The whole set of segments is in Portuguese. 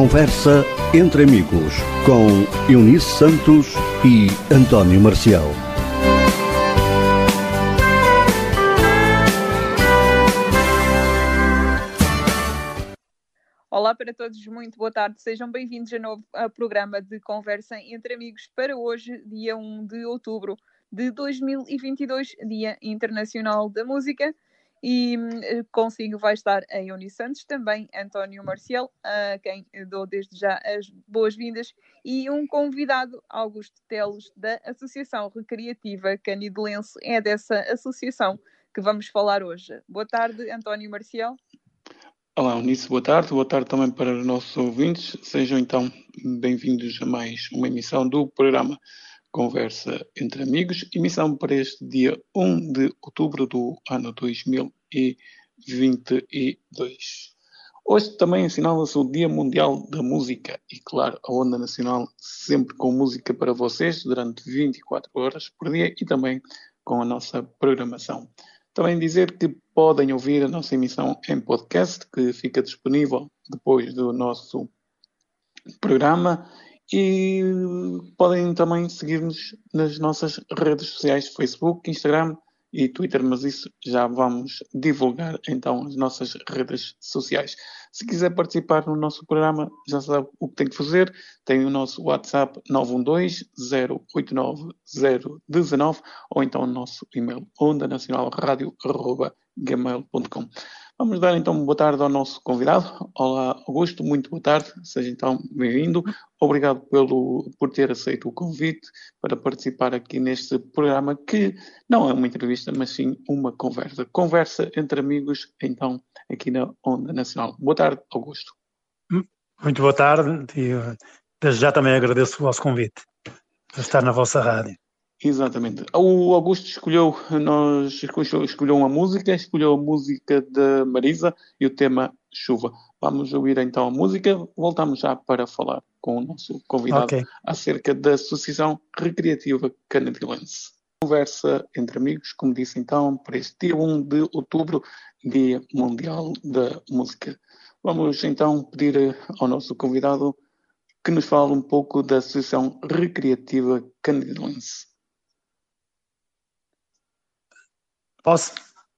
Conversa entre amigos com Eunice Santos e António Marcial. Olá para todos, muito boa tarde. Sejam bem-vindos de novo ao programa de Conversa entre Amigos para hoje, dia 1 de outubro de 2022, Dia Internacional da Música. E eh, consigo vai estar a Euni Santos, também António Marcial, a quem dou desde já as boas-vindas, e um convidado, Augusto Telos, da Associação Recreativa Canidelense. É dessa associação que vamos falar hoje. Boa tarde, António Marcial. Olá, Unice, boa tarde. Boa tarde também para os nossos ouvintes. Sejam então bem-vindos a mais uma emissão do programa Conversa entre Amigos, emissão para este dia 1 de outubro do ano 2022. Hoje também assinala-se o Dia Mundial da Música e, claro, a Onda Nacional sempre com música para vocês durante 24 horas por dia e também com a nossa programação. Também dizer que podem ouvir a nossa emissão em podcast, que fica disponível depois do nosso programa e podem também seguir-nos nas nossas redes sociais, Facebook, Instagram e Twitter, mas isso já vamos divulgar então as nossas redes sociais. Se quiser participar no nosso programa, já sabe o que tem que fazer. Tem o nosso WhatsApp 912 089 019 ou então o nosso e-mail onda nacional gmail.com. Vamos dar então boa tarde ao nosso convidado. Olá, Augusto, muito boa tarde. Seja então bem-vindo. Obrigado pelo, por ter aceito o convite para participar aqui neste programa, que não é uma entrevista, mas sim uma conversa. Conversa entre amigos, então, aqui na Onda Nacional. Boa tarde, Augusto. Muito boa tarde e desde já também agradeço o vosso convite para estar na vossa rádio. Exatamente. O Augusto escolheu, nós escolheu uma música, escolheu a música da Marisa e o tema Chuva. Vamos ouvir então a música, voltamos já para falar com o nosso convidado okay. acerca da Associação Recreativa Canadense. Conversa entre amigos, como disse então, para este dia 1 de outubro, Dia Mundial da Música. Vamos então pedir ao nosso convidado que nos fale um pouco da Associação Recreativa Canadense. Posso?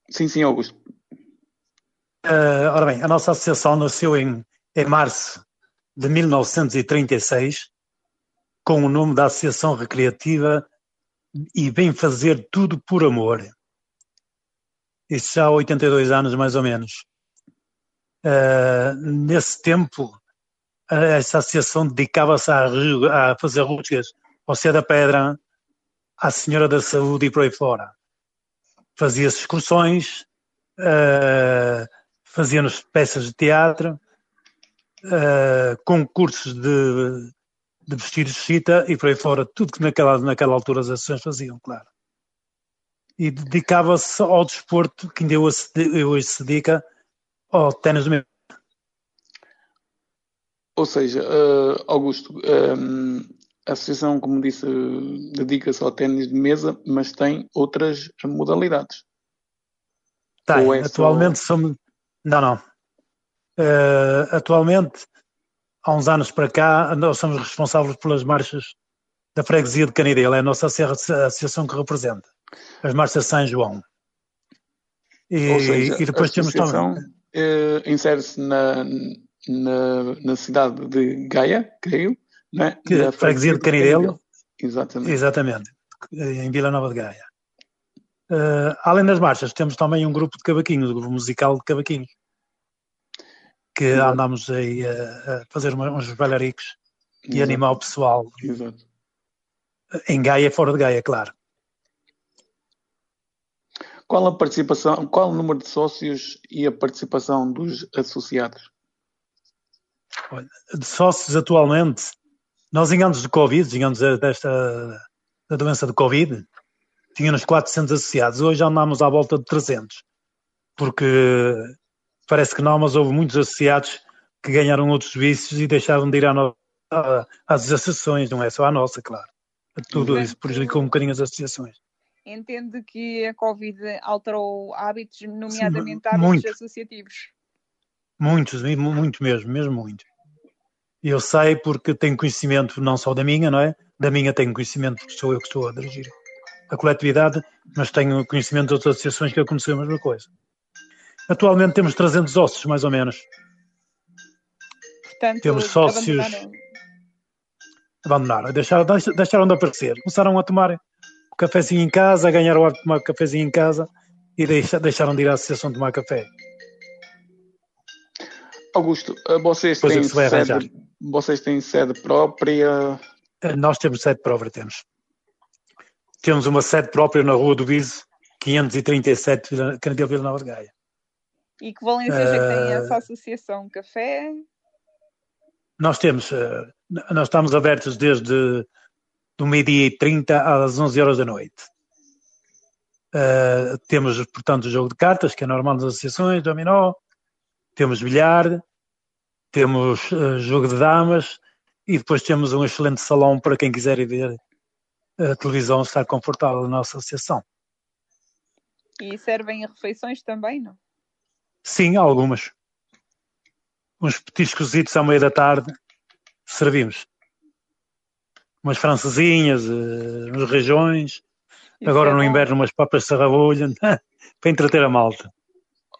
Sim, sim, Augusto. Uh, ora bem, a nossa associação nasceu em, em março de 1936 com o nome da Associação Recreativa e vem fazer tudo por amor. Isso já há 82 anos, mais ou menos. Uh, nesse tempo, essa associação dedicava-se a, a, fazer rústicas ao Cé da Pedra, à Senhora da Saúde e por aí fora fazia-se excursões, uh, fazia-nos peças de teatro, uh, concursos de, de vestidos de chita e por aí fora, tudo que naquela, naquela altura as associações faziam, claro. E dedicava-se ao desporto que ainda hoje, se dedica ao ténis mesmo. Ou seja, uh, Augusto, um, a associação, como disse, dedica-se ao ténis de mesa, mas tem outras modalidades. Tem, é atualmente só... somos. Não, não. Uh, atualmente, há uns anos para cá, nós somos responsáveis pelas marchas da freguesia de Canidelo, é a nossa associação que representa as marchas de São João. E, seja, e depois a temos também. Uh, insere-se na, na, na cidade de Gaia, creio, né? Que, freguesia de Canidelo. Exatamente. Exatamente, em Vila Nova de Gaia. Uh, além das marchas, temos também um grupo de cavaquinhos, um grupo musical de cavaquinhos, que Exato. andamos aí a, a fazer uns bailaricos e animar o pessoal. Exato. Em Gaia, fora de Gaia, claro. Qual a participação, qual o número de sócios e a participação dos associados? Olha, de sócios atualmente nós, em anos de Covid, em anos desta da doença de Covid, tínhamos 400 associados. Hoje andamos à volta de 300. Porque parece que não, mas houve muitos associados que ganharam outros vícios e deixaram de ir à no... às associações, não é só à nossa, claro. Tudo isso prejudicou um bocadinho as associações. Entende que a Covid alterou hábitos, nomeadamente Sim, hábitos muito. associativos? Muitos, muito mesmo, mesmo muito. Eu sei porque tenho conhecimento não só da minha, não é? Da minha tenho conhecimento porque sou eu que estou a dirigir a coletividade, mas tenho conhecimento de outras associações que aconteceu a mesma coisa. Atualmente temos 300 ossos, mais ou menos. Portanto, temos sócios. abandonaram. Abandonaram, deixaram, deixaram de aparecer. Começaram a tomar um cafezinho em casa, a ganhar o hábito de tomar um cafezinho em casa e deixa, deixaram de ir à associação tomar café. Augusto, eh, vocês Pois é, têm, que se vai arranjar. sede, vocês têm sede própria? Nós temos sede própria, temos. Temos uma sede própria na Rua do Biso, 537, Vila- Canidelo Vila Nova de Gaia. E que valências é que tem essa associação? Café? Nós temos, eh, nós estamos abertos desde do meio-dia e 30 às 11 horas da noite. Eh, temos, portanto, o jogo de cartas, que é normal nas associações, dominó, temos bilhar, temos eh, jogo de damas e depois temos um excelente salão para quem quiser ir ver a televisão, estar confortável na nossa associação. E servem refeições também, não? Sim, algumas. Uns petiscos cozidos à meia da tarde servimos. Umas francesinhas, eh, uns regiões. Isso Agora é no inverno umas papas de sarrabulha, para entreter a malta.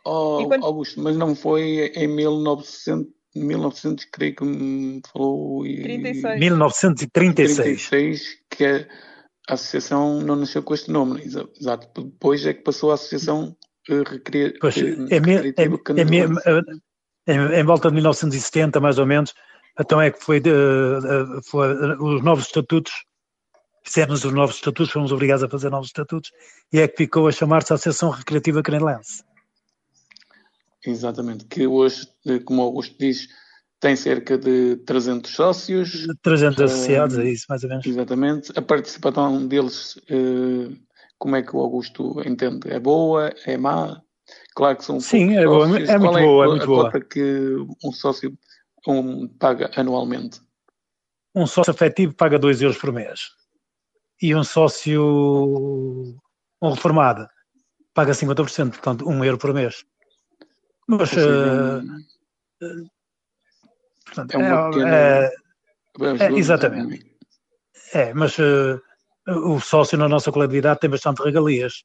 Oh, quando- Augusto, mas não foi em 1900, 1900 creio que me falou. e- 36. 1936. 36, que a associação não nasceu com este nome, exa- exato. Depois é que passou a associação eh, recria- Pois, eh, é, me- é, recreativa é me- Canelense. em, em volta de 1970, mais ou menos, então é que foi, de- foi os novos estatutos, fizemos os novos estatutos, fomos obrigados a fazer novos estatutos, e é que ficou a chamar-se Associação Recreativa Canelense. Exatamente, que hoje, eh, como o Augusto diz, tem cerca de 300 sócios, 300 Eh, associados, é isso, mais ou menos. exatamente. A participação deles, eh, como é que o Augusto entende? É boa? É má? Claro que são Sim, é boa, é muito Qual boa, é muito a boa. cota que um sócio um, paga anualmente? Um sócio afetivo paga 2 euros por mês. E um sócio, um reformado, paga 50%, portanto, 1 euro por mês. Mas, eh, um- portanto, é uma é- pequena- é- ajuda, exatamente. É, mas eh, o sócio na nossa coletividade tem bastante regalias.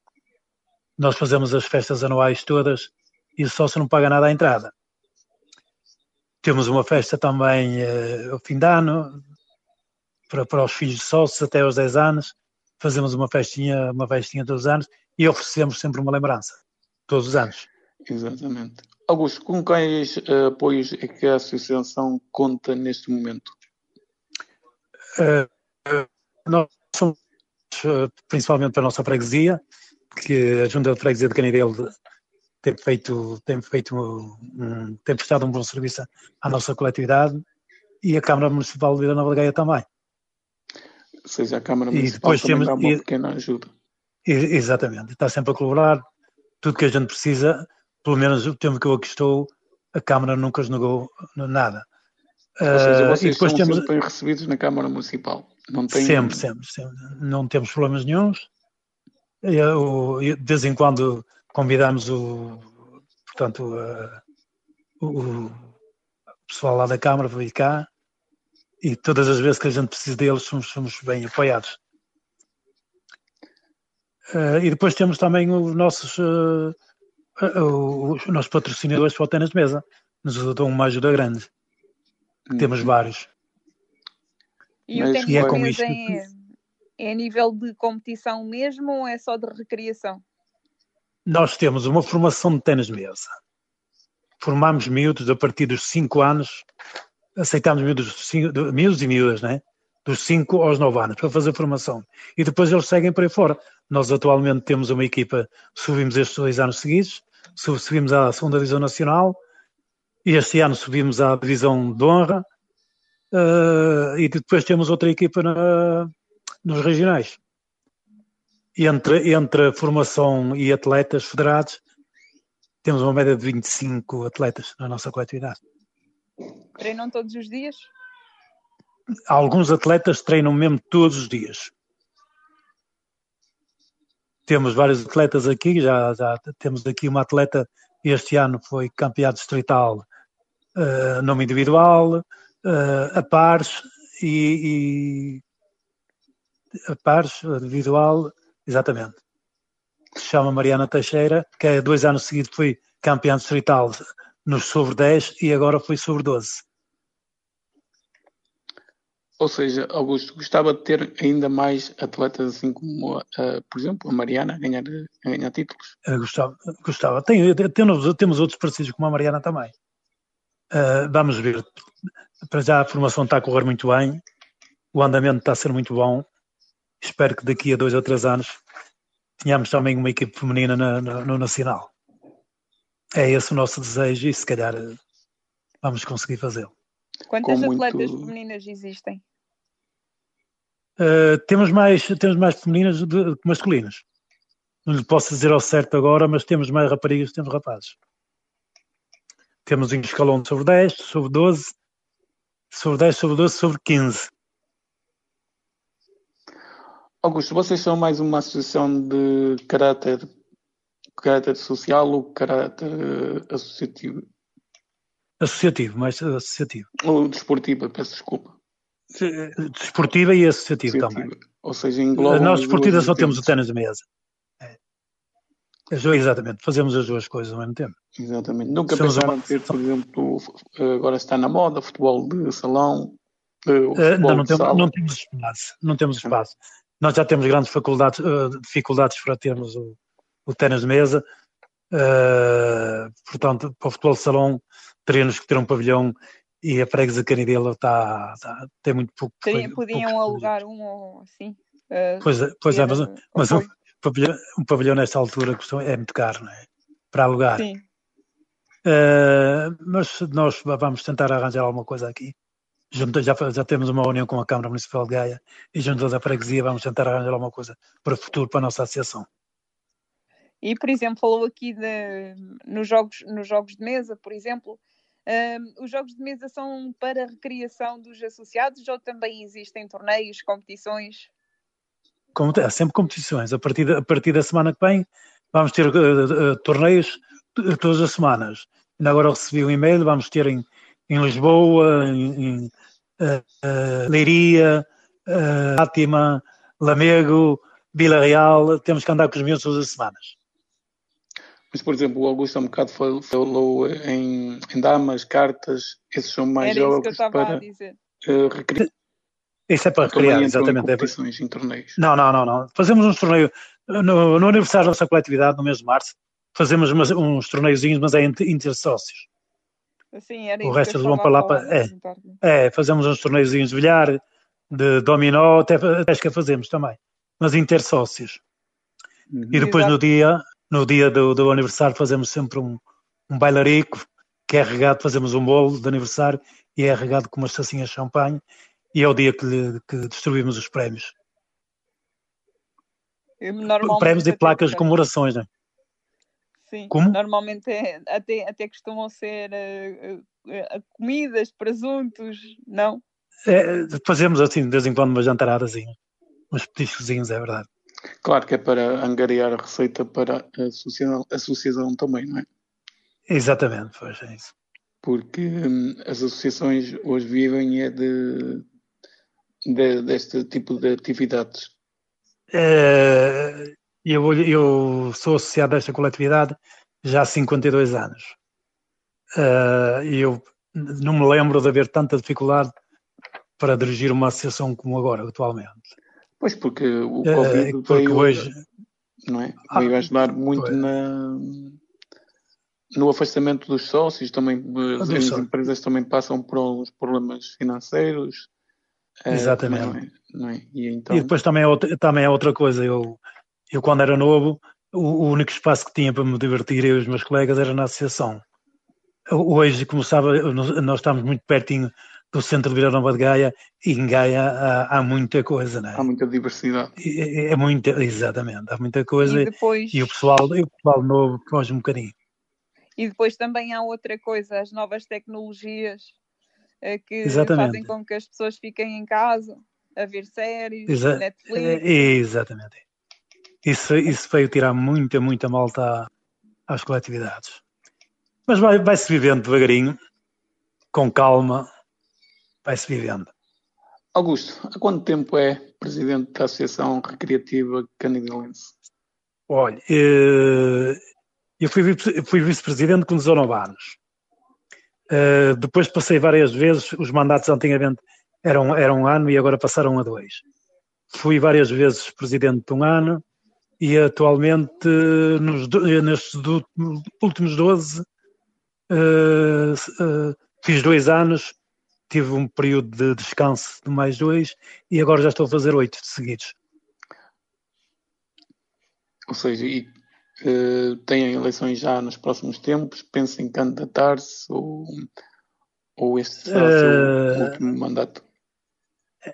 Nós fazemos as festas anuais todas e o sócio não paga nada à entrada. Temos uma festa também eh, ao fim de ano para, para os filhos de sócios até aos 10 anos. Fazemos uma festinha, uma festinha todos os anos e oferecemos sempre uma lembrança, todos os anos. Exatamente. Augusto, com quais eh, apoios é que a associação conta neste momento? Eh, nós somos principalmente para a nossa freguesia, que a Junta de Freguesia de Canidelo tem feito, tem feito, um, tem prestado um bom serviço à nossa coletividade e a Câmara Municipal de Vila Nova de Gaia também. Ou seja, a Câmara E Municipal depois também temos- dá uma e- pequena ajuda. E- exatamente, está sempre a colaborar, tudo que a gente precisa, pelo menos o tempo que eu aqui estou, a Câmara nunca nos negou nada. Ou seja, Eh, e vocês depois são temos, sempre bem recebidos na Câmara Municipal. Não tem... Sempre, sempre, sempre. Não temos problemas nenhums. Eu, eu, de vez em quando convidamos o, portanto, eh, o, o pessoal lá da Câmara para vir cá e todas as vezes que a gente precisa deles somos, somos bem apoiados. Eh, e depois temos também os nossos, eh, os nossos patrocinadores para o ténis de mesa. Nos dão uma ajuda grande. Temos vários. E Mas o ténis E é de com isto é, é a nível de competição mesmo ou é só de recriação? Nós temos uma formação de ténis de mesa. Formamos miúdos a partir dos 5 anos, aceitamos miúdos, dos cinco- de- miúdos e miúdas, né? dos 5 aos 9 anos, para fazer formação. E depois eles seguem por aí fora. Nós atualmente temos uma equipa, subimos estes dois anos seguidos, sub- subimos à segunda Divisão Nacional, e este ano subimos à Divisão de Honra, eh, e depois temos outra equipa na- nos regionais. Entre, entre formação e atletas federados, temos uma média de 25 atletas na nossa coletividade. Treinam todos os dias? Alguns atletas treinam mesmo todos os dias. Temos vários atletas aqui, já, já temos aqui uma atleta, este ano foi campeã distrital uh, nome individual, uh, a pares e, e a pares, individual, exatamente. Se chama Mariana Teixeira, que é dois anos seguidos foi campeã distrital nos sobre 10 e agora foi sobre 12. Ou seja, Augusto, gostava de ter ainda mais atletas assim como, uh, por exemplo, a Mariana a ganhar, a ganhar títulos? Uh, gostava. gostava. Tem, temos, temos outros parecidos como a Mariana também. Uh, vamos ver. Para já a formação está a correr muito bem, o andamento está a ser muito bom. Espero que daqui a dois ou três anos tenhamos também uma equipe feminina na, no, no Nacional. É esse o nosso desejo e se calhar vamos conseguir fazê-lo. Quantas atletas muito... femininas existem? Uh, temos, mais, temos mais femininas do que masculinas. Não lhe posso dizer ao certo agora, mas temos mais raparigas que temos rapazes. Temos em escalão sobre 10, sobre 12, sobre 10, sobre 12, sobre 15. Augusto, vocês são mais uma associação de caráter, caráter social ou caráter associativo? Associativo, mais associativo. Ou desportiva, peço desculpa. Desportiva e associativa também. Ou seja, engloba. Nós desportiva só temos o ténis de mesa. É. Exatamente, fazemos as duas coisas ao mesmo tempo. Exatamente. Nunca Somos pensaram uma... ter, por exemplo, agora está na moda, futebol de salão. Uh, não, não, temos, não, temos, espaço. Não temos espaço. Nós já temos grandes faculdades, dificuldades para termos o, o ténis de mesa. Portanto, para o futebol de salão teríamos que ter um pavilhão e a Freguesa Canidela está, está, tem muito pouco. Podiam alugar um ou assim. Uh, pois é, pois é mas, mas um, pavilhão, um pavilhão nesta altura é muito caro, não é? Para alugar. Sim. Uh, mas nós vamos tentar arranjar alguma coisa aqui. Junto, já, já temos uma união com a Câmara Municipal de Gaia e junto da freguesia vamos tentar arranjar alguma coisa para o futuro, para a nossa associação. E, por exemplo, falou aqui de, nos, jogos, nos jogos de mesa, por exemplo, um, os jogos de mesa são para recriação dos associados ou também existem torneios, competições? Como, há sempre competições. A partir, a partir da semana que vem vamos ter uh, uh, torneios todas as semanas. Ainda agora recebi um e-mail, vamos ter em, em Lisboa, em, em uh, Leiria, Fátima, Lamego, Vila Real, temos que andar com os meus todas as semanas. Mas, por exemplo, o Augusto há um bocado falou em, em damas, cartas, esses são mais Era jogos para uh, recriar. Isso é para recriar, exatamente. Competições, em torneios. Não, não, não, não. Fazemos uns torneios no, no aniversário da nossa coletividade, no mês de março, fazemos umas, uns torneiozinhos, mas é inter sócios. Sim, era o resto eles vão para lá para. É, é, fazemos uns torneiozinhos de bilhar, de dominó, até que fazemos também, mas inter sócios. Uhum. E depois Exato. no dia, no dia do, do aniversário fazemos sempre um, um bailarico, que é regado, fazemos um bolo de aniversário e é regado com umas tacinhas de champanhe e é o dia que, lhe, que distribuímos os prémios. Prémios e placas de comemorações, não é? Sim, Como? normalmente é, até, até costumam ser uh, uh, comidas, presuntos, não? É, fazemos assim, de vez em quando, uma jantarada, assim, uns petiscozinhos, é verdade. Claro que é para angariar a receita para a associação, associação também, não é? Exatamente, pois é isso. Porque hum, as associações hoje vivem é de, de deste tipo de atividades. É, eu, eu sou associado a esta coletividade já há 52 anos. Uh, eu não me lembro de haver tanta dificuldade para dirigir uma associação como agora, atualmente. Pois, porque o eh, Covid uh, veio, hoje... não é? Ah, veio ajudar muito na, no afastamento dos sócios, também as sócios. empresas também passam por alguns problemas financeiros. Eh, Exatamente. Não é? Não é? E, então... e, depois também é, outra, também é outra coisa, eu, eu quando era novo, o, o único espaço que tinha para me divertir eu e os meus colegas era na associação. Hoje, como sabe, nós estamos muito pertinho do centro de Vila Nova de Gaia e em Gaia há, há muita coisa, não é? Há muita diversidade. É, é muita, exatamente, há muita coisa e, depois... e o, pessoal, e o pessoal novo foge um bocadinho. E depois também há outra coisa, as novas tecnologias é, que exatamente. fazem com que as pessoas fiquem em casa a ver séries, Exa Netflix. É, exatamente. Isso, isso veio tirar muita, muita malta às coletividades. Mas vai-se vai vivendo devagarinho, com calma, vai-se vivendo. Augusto, há quanto tempo é presidente da Associação Recreativa Canidelense? Olha, eh, eu fui, fui vice-presidente com 19 anos. Uh, depois passei várias vezes, os mandatos antigamente eram, eram um ano e agora passaram a dois. Fui várias vezes presidente de um ano e atualmente, nos, nestes últimos 12, uh, uh, fiz dois anos, tive um período de descanso de mais dois e agora já estou a fazer oito seguidos. Ou seja, e uh, têm eleições já nos próximos tempos? Pensa em candidatar-se ou, ou este será o seu uh, último mandato?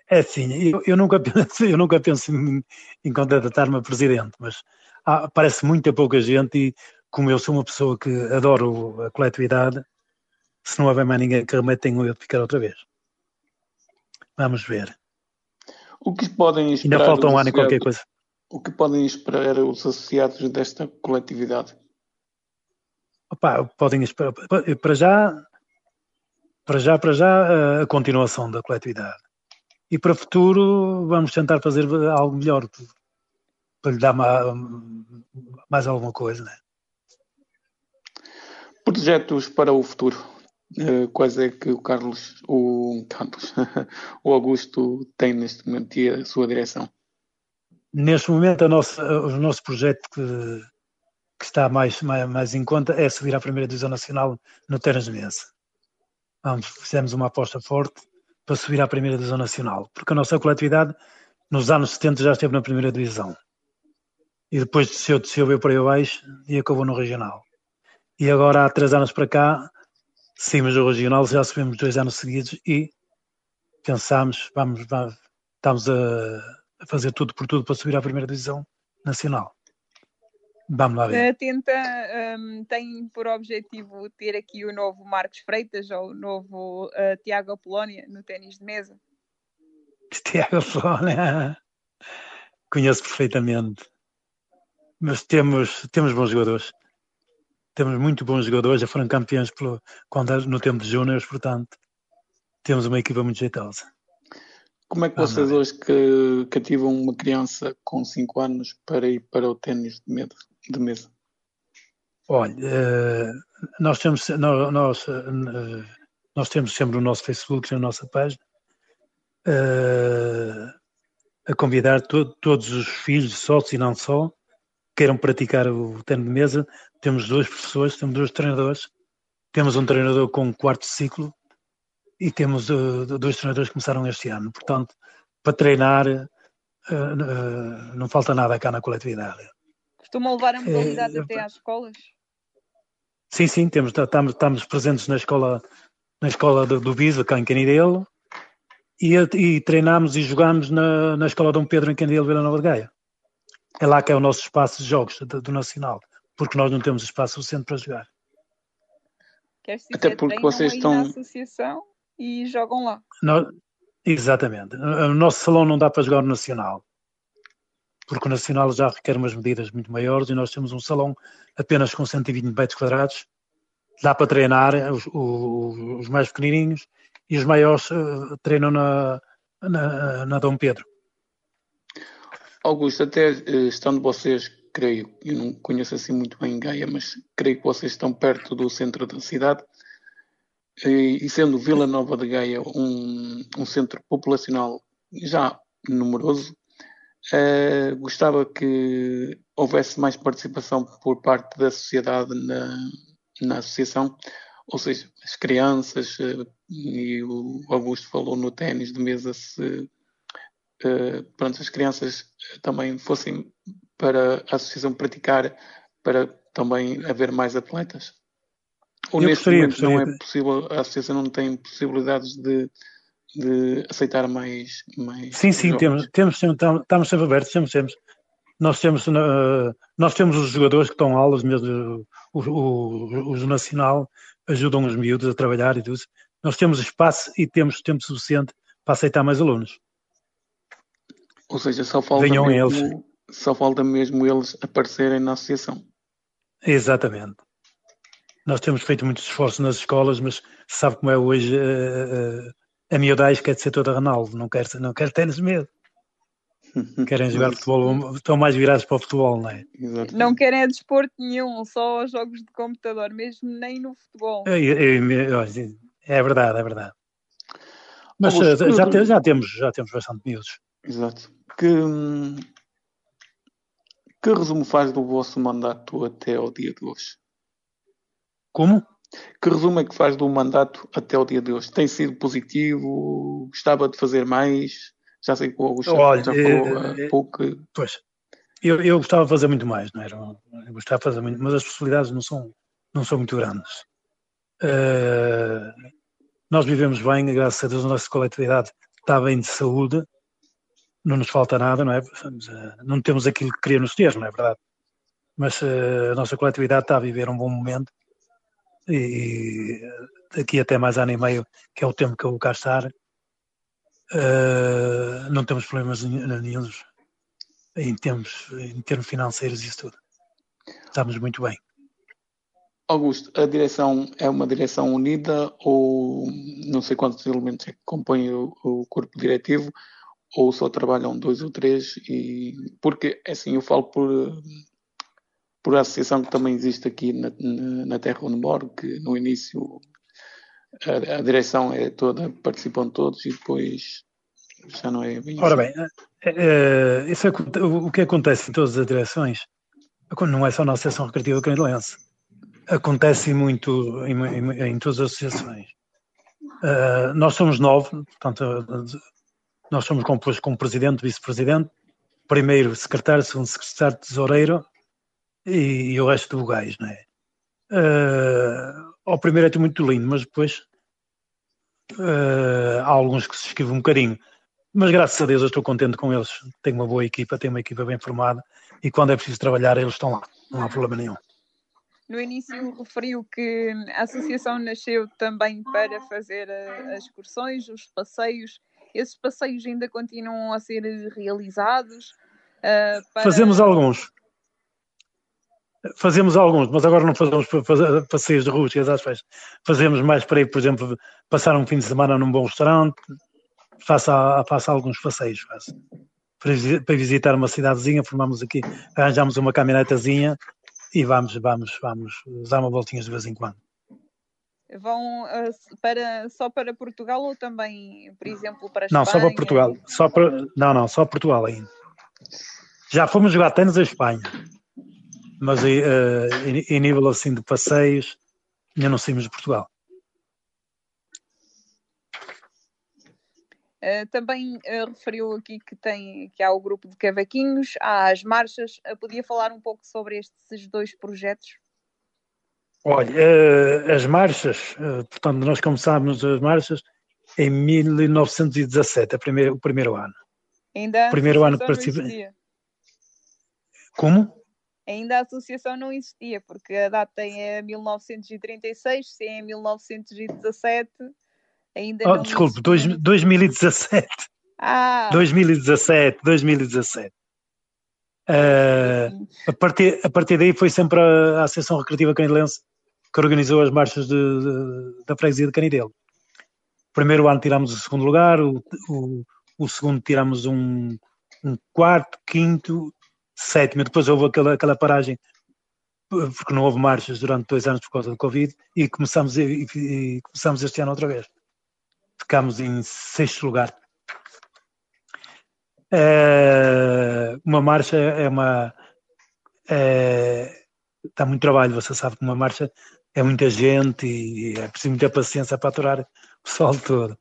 É sim, eu, eu, nunca penso, eu nunca penso em, em candidatar-me a presidente, mas há, parece muita pouca gente e como eu sou uma pessoa que adoro a coletividade, se não houver mais ninguém que remete, tenho eu de ficar outra vez. Vamos ver. O que podem esperar? Ainda falta um ano e qualquer coisa. O que podem esperar os associados desta coletividade? Opa, podem esperar para já, para já, para já a continuação da coletividade. E para o futuro vamos tentar fazer algo melhor para lhe dar mais, mais alguma coisa. Né? Projetos para o futuro. Uh, quais é que o Carlos, o Carlos, o Augusto tem neste momento e a sua direção? Neste momento, nossa, o nosso projeto que, que está mais, mais, mais, em conta é subir à primeira divisão nacional no Terras Mesa. Vamos, fizemos uma aposta forte para subir à primeira divisão nacional, porque a nossa coletividade nos anos 70 já esteve na primeira divisão. E depois desceu, desceu veio para aí abaixo e acabou no regional. E agora há três anos para cá, saímos do regional, já subimos dois anos seguidos e pensámos, vamos, vamos estamos a fazer tudo por tudo para subir à primeira divisão nacional. Vamos lá ver. Tenta, um, tem por objetivo ter aqui o novo Marcos Freitas ou o novo uh, Tiago Apolónia no ténis de mesa? Tiago Apolónia, conheço perfeitamente. Mas temos, temos bons jogadores. Temos muito bons jogadores, já foram campeões pelo, quando, no tempo de júniores, portanto, temos uma equipa muito jeitosa. Como é que vocês ah, hoje que cativam uma criança com 5 anos para ir para o ténis de, de mesa? Olha, eh, nós temos, nós, eh, nós temos sempre no nosso Facebook, na nossa página, eh, a convidar to, todos os filhos, sócios e não só, queiram praticar o ténis de mesa. Temos dois professores, temos dois treinadores, temos um treinador com quarto ciclo e temos uh, dois treinadores que começaram este ano. Portanto, para treinar, uh, uh, não falta nada cá na coletividade. Costumam levar a modalidade até às escolas? Sim, sim, temos, estamos, estamos presentes na escola, na escola do, do Visa, cá em Canidelo, e, e treinamos e jogamos na, na escola Dom Pedro em Canidelo, Vila Nova de Gaia. É lá que é o nosso espaço de jogos do, do Nacional, porque nós não temos espaço suficiente para jogar. Até porque vocês estão. Na associação e jogam lá. No, exatamente. O nosso salão não dá para jogar no Nacional, porque o Nacional já requer umas medidas muito maiores e nós temos um salão apenas com 120 metros quadrados. Dá para treinar os, os, os mais pequenininhos e os maiores uh, treinam na, na, na, Dom Pedro. Augusto, até uh, estando vocês, creio, eu não conheço assim muito bem Gaia, mas creio que vocês estão perto do centro da cidade. E sendo Vila Nova de Gaia um, um centro populacional já numeroso, uh, gostava que houvesse mais participação por parte da sociedade na, na associação, ou seja, as crianças, uh, e o Augusto falou no ténis de mesa, se pronto, as crianças também fossem para a associação praticar, para também haver mais atletas. Ou eu neste momento não é possível, a associação não tem possibilidades de, de aceitar mais, mais Sim, sim, temos, temos, estamos sempre abertos, temos, temos. Nós temos, nós temos os jogadores que estão aulas, mesmo os, os, os nacional, ajudam os miúdos a trabalhar e tudo. Nós temos espaço e temos tempo suficiente para aceitar mais alunos. Ou seja, só falta, mesmo, eles. só falta mesmo eles aparecerem na associação. Exatamente. Nós temos feito muitos esforços nas escolas, mas sabe como é hoje, uh, a miudez quer ser toda Ronaldo, não quer, não quer tênis mesmo. Querem jogar futebol, estão mais virados para o futebol, não é? Exatamente. Não querem é desporto nenhum, só jogos de computador, mesmo nem no futebol. É, é, é verdade, é verdade. Mas uh, já, já, temos, já temos bastante miúdos. Exato. Que, que resumo faz do vosso mandato até ao dia de hoje? Como? Que resumo é que faz do mandato até ao dia de hoje? Tem sido positivo? Gostava de fazer mais? Já sei que o Augusto Olha, já falou há é, pouco. Pois, eu, eu gostava de fazer muito mais, não era? Eu gostava de fazer muito, mas as possibilidades não são, não são muito grandes. Uh, nós vivemos bem, graças a Deus, a nossa coletividade está bem de saúde, não nos falta nada, não é? Não temos aquilo que queríamos ter, não é verdade? Mas uh, a nossa coletividade está a viver um bom momento e daqui até mais ano e meio, que é o tempo que eu vou cá estar, Uh, não temos problemas nenhum em termos, em termos financeiros e isso tudo. Estamos muito bem. Augusto, a direção é uma direção unida ou não sei quantos elementos é que compõem o, o corpo diretivo ou só trabalham dois ou três e porque assim eu falo por por associação que também existe aqui na, na, na terra onde moro que no início a, a direção é toda, participam todos e depois já não é bem Ora assim. bem, é, isso é, o que acontece em todas as direções, não é só na Associação Recreativa Canadense, acontece muito em, em, em, todas as associações. Uh, nós somos nove, portanto, nós somos compostos como presidente, vice-presidente, primeiro secretário, segundo secretário, tesoureiro e, e o resto de vogais, não é? Uh, ao primeiro é muito lindo, mas depois uh, há alguns que se esquivam um bocadinho. Mas graças a Deus eu estou contente com eles. Tenho uma boa equipa, tenho uma equipa bem formada e quando é preciso trabalhar eles estão lá. Não há problema nenhum. No início referiu que a associação nasceu também para fazer eh, as excursões, os passeios. Esses passeios ainda continuam a ser realizados? Uh, para... Fazemos alguns. Fazemos alguns, mas agora não fazemos passeios de rústicas às festas. Fazemos mais para ir, por exemplo, passar um fim de semana num bom restaurante, faça, faça alguns passeios. Para visitar uma cidadezinha, formamos aqui, arranjamos uma caminhonetazinha e vamos, vamos, vamos dar uma voltinha de vez em quando. Vão uh, para, só para Portugal ou também, por exemplo, para Espanha? Não, só para Portugal. Só para, não, não, só Portugal ainda. Já fomos jogar tênis à Espanha mas uh, em, em, nível assim de passeios, ainda não saímos de Portugal. Uh, também uh, referiu aqui que, tem, que há o grupo de cavaquinhos, há as marchas. Uh, podia falar um pouco sobre estes dois projetos? Olha, as marchas, portanto, nós começámos as marchas em 1917, primeira, o primeiro ano. Ainda o primeiro ano que participei. Como? ainda a associação não existia, porque a data é 1936, se é em 1917, ainda oh, não Desculpe, dois, 2017. Ah. 2017, 2017. Uh, a, partir, a partir daí foi sempre a, a Associação Recreativa Canidelense que organizou as marchas de, de, da freguesia de Canidelo. Primeiro ano tiramos o segundo lugar, o, o, o segundo tiramos um, um quarto, quinto sétima, depois houve aquela, aquela paragem porque não houve marchas durante dois anos por causa do Covid e começamos, e, e começamos este ano outra vez. Ficámos em sexto lugar. É, uma marcha é uma. É, dá muito trabalho, você sabe que uma marcha é muita gente e é preciso muita paciência para aturar o pessoal todo.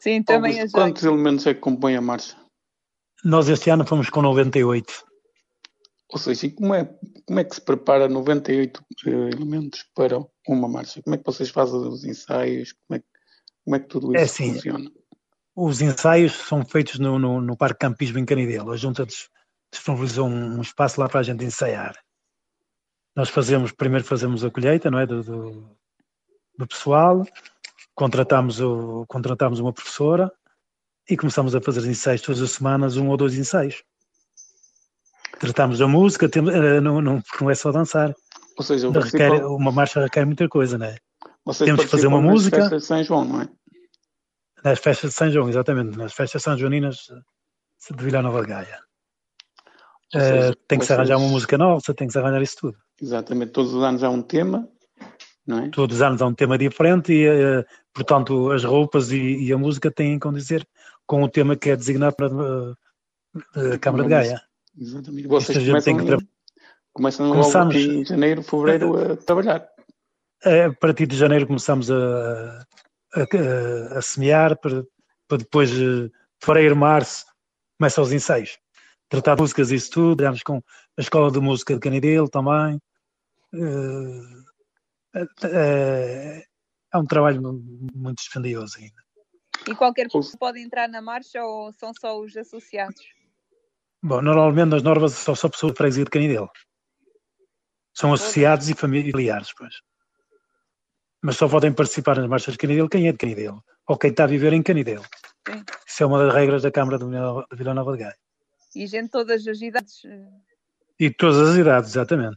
Sim, também Augusto, Quantos elementos é que compõem a marcha? Nós este ano fomos com 98. Ou seja, como é, como é que se prepara 98 uh, eh, elementos para uma marcha? Como é que vocês fazem os ensaios? Como é, como é que tudo é isso é assim, funciona? Os ensaios são feitos no, no, no Parque Campismo em Canidelo. A Junta disponibilizou um, um, espaço lá para a gente ensaiar. Nós fazemos, primeiro fazemos a colheita, não é, do, do, do pessoal, contratamos, o, contratamos uma professora e começamos a fazer ensaios todas as semanas, um ou dois ensaios tratamos da música, temos, eh, não, não, não é só dançar. Ou seja, requer, uma marcha requer muita coisa, não é? Vocês temos que fazer uma música. De São João, não é? Nas festas de São João, exatamente, nas festas São Joaninas de Vila Nova de Gaia. Seja, uh, tem que se arranjar uma música nova, tem que se arranjar isso tudo. Exatamente, todos os anos há um tema, não é? Todos os anos há um tema diferente e, uh, portanto, as roupas e, e, a música têm que dizer com o tema que é designado para uh, a Câmara de Gaia. Exatamente. Vocês começam, que começam Começamos, logo em janeiro, fevereiro a trabalhar. A partir de janeiro começamos a, a, a, semear para, para depois, de fevereiro, março, começam os ensaios. Tratar músicas e isso tudo, trabalhamos com a Escola de Música de Canidelo também. É, é um trabalho muito dispendioso ainda. E qualquer pessoa pode entrar na marcha ou são só os associados? Bom, normalmente nas normas só só pessoas de freguesia de Canidelo. São associados e familiares, pois. Mas só podem participar nas marchas de Canidelo quem é de Canidelo, ou quem está a viver em Canidelo. Sim. Isso é uma das regras da Câmara de Vila Nova de Gaia. E gente de todas as idades. Eh, e de todas as idades, exatamente.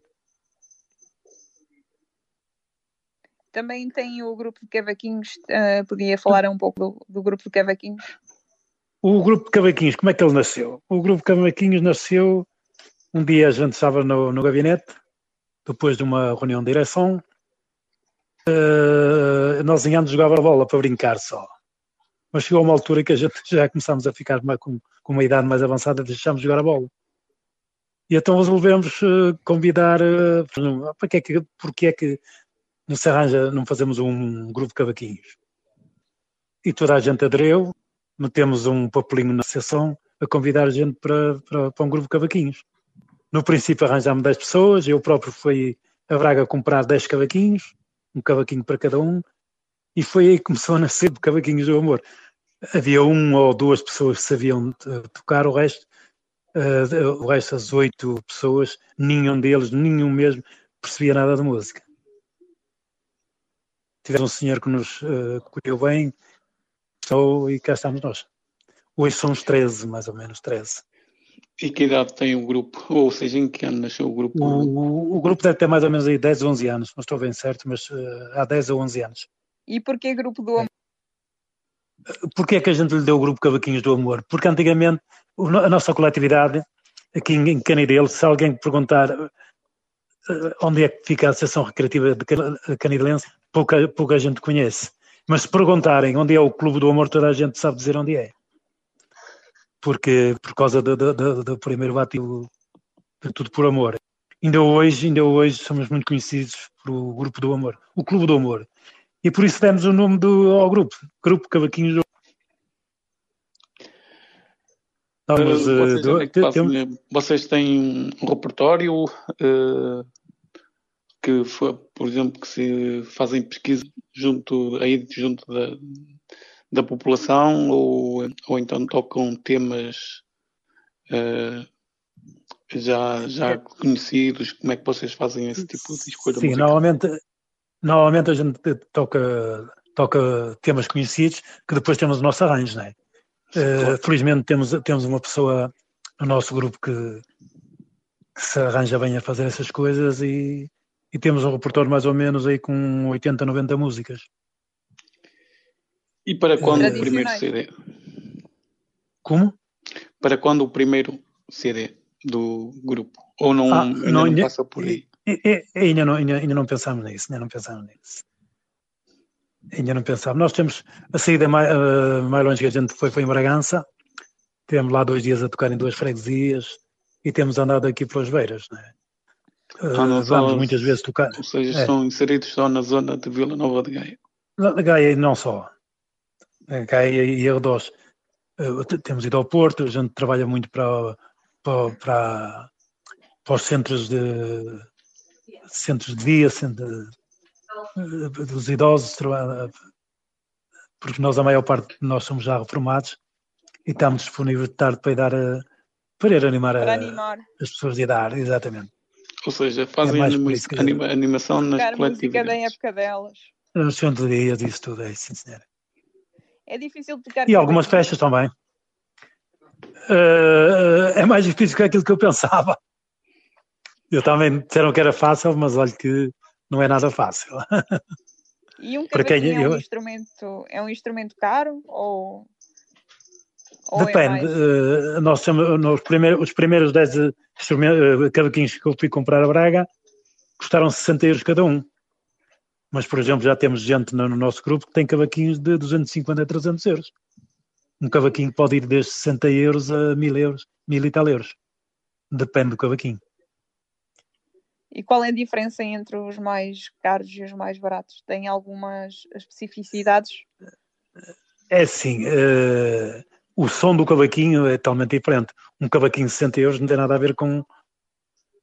Também tem o grupo de cavaquinhos, uh, podia falar um pouco do, do, grupo de cavaquinhos? O grupo de cavaquinhos, como é que ele nasceu? O grupo de cavaquinhos nasceu um dia a gente estava no, no gabinete, depois de uma reunião de direção, uh, nós em anos jogava a bola para brincar só. Mas chegou uma altura que a gente já começámos a ficar com, com uma idade mais avançada, deixámos de jogar a bola. E então resolvemos uh, convidar, uh, para que é que, porque é que não se arranja, não fazemos um grupo de cavaquinhos. E toda a gente aderiu, metemos um papelinho na sessão a convidar a gente para, para, para um grupo de cavaquinhos. No princípio arranjámos 10 pessoas, eu próprio fui a Braga comprar 10 cavaquinhos, um cavaquinho para cada um, e foi aí que começou a nascer o Cavaquinhos do Amor. Havia uma ou duas pessoas que sabiam tocar, o resto, uh, o resto, as oito pessoas, nenhum deles, nenhum mesmo, percebia nada de música tivemos um senhor que nos uh, colheu bem, sou, e cá estamos nós. Hoje somos 13, mais ou menos, 13. E que idade tem o grupo? Ou seja, em que ano nasceu o grupo? O, o, o grupo deve ter mais ou menos aí 10 ou 11 anos, não estou bem certo, mas uh, há 10 ou 11 anos. E porquê Grupo do Amor? Porquê é que a gente lhe deu o Grupo Cavaquinhos do Amor? Porque antigamente a nossa coletividade, aqui em Canidelo, se alguém perguntar eh, onde é que fica a Associação Recreativa de Canidelense, pouca, pouca gente conhece. Mas se perguntarem onde é o Clube do Amor, toda a gente sabe dizer onde é. Porque, por causa do, do, do primeiro batido de Tudo por Amor. Ainda hoje, ainda hoje somos muito conhecidos pelo Grupo do Amor, o Clube do Amor. E por isso demos o nome do, ao grupo, Grupo Cavaquinhos do Vamos, uh, vocês, do, tem, vocês, têm um repertório uh, que, por exemplo, que se fazem pesquisa junto, aí, junto da, da população ou, ou então tocam temas uh, já, já é. conhecidos? Como é que vocês fazem esse tipo de escolha? Sim, musical? normalmente, normalmente a gente toca, toca temas conhecidos que depois temos o nosso arranjo, não é? Uh, felizmente temos, temos uma pessoa no nosso grupo que, que se arranja bem a fazer essas coisas e, e temos um repertório mais ou menos aí com 80, 90 músicas. E para quando o primeiro CD? Como? Para quando o primeiro CD do grupo? Ou não, ah, ainda não, não passa por aí? Ainda não, ainda, ainda não pensamos nisso, ainda não pensamos nisso. Ainda não pensava. Nós temos a saída mais, uh, mais longe que a gente foi, foi em Bragança. Tivemos lá dois dias a tocar em duas freguesias e temos andado aqui pelas beiras. Né? Uh, vamos muitas vezes tocar. Ou seja, é. estão inseridos só na zona de Vila Nova de Gaia. Na Gaia não só. Gaia e Arredores. Uh, temos ido ao Porto, a gente trabalha muito para, para, para, para os centros de centros de dia, centros de, dos idosos, porque nós, a maior parte de nós somos já reformados e estamos disponíveis de tarde para ir dar a, para ir animar, para a, animar. as pessoas de idade, exatamente. Ou seja, fazem é anima, anima, animação nas coletividades. da época delas. Nos centros de dias, isso tudo, é sim, senhora. É difícil tocar. E algumas festas também. Uh, é mais difícil que aquilo que eu pensava. Eu também disseram que era fácil, mas olha que não é nada fácil. E um cavaquinho é, um eu- instrumento, é um instrumento caro ou, ou é Depende. eh, nós chama- nos primeiros, os primeiros 10 instrumentos, eh, cavaquinhos que eu fui comprar a Braga custaram 60 euros cada um. Mas, por exemplo, já temos gente no, no nosso grupo que tem cavaquinhos de 250 a 300 euros. Um cavaquinho pode ir desde 60 euros a 1000 euros, 1000 e tal euros. Depende do cavaquinho. E qual é a diferença entre os mais caros e os mais baratos? Tem algumas especificidades? É assim, eh, o som do cavaquinho é totalmente diferente. Um cavaquinho de 60 euros não tem nada a ver com,